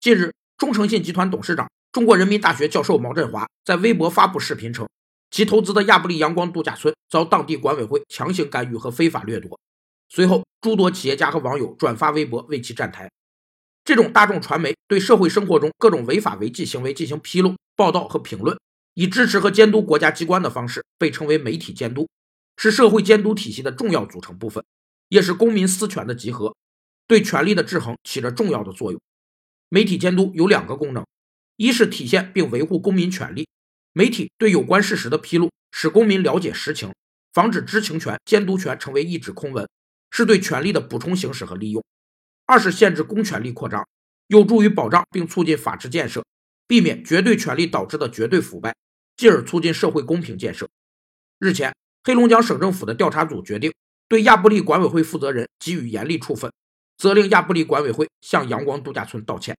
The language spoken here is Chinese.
近日，中诚信集团董事长、中国人民大学教授毛振华在微博发布视频称，其投资的亚布力阳光度假村遭当地管委会强行干预和非法掠夺。随后，诸多企业家和网友转发微博为其站台。这种大众传媒对社会生活中各种违法违纪行为进行披露、报道和评论，以支持和监督国家机关的方式，被称为媒体监督，是社会监督体系的重要组成部分，也是公民私权的集合，对权力的制衡起着重要的作用。媒体监督有两个功能：一是体现并维护公民权利，媒体对有关事实的披露，使公民了解实情，防止知情权、监督权成为一纸空文，是对权力的补充行使和利用。二是限制公权力扩张，有助于保障并促进法治建设，避免绝对权力导致的绝对腐败，进而促进社会公平建设。日前，黑龙江省政府的调查组决定对亚布力管委会负责人给予严厉处分，责令亚布力管委会向阳光度假村道歉。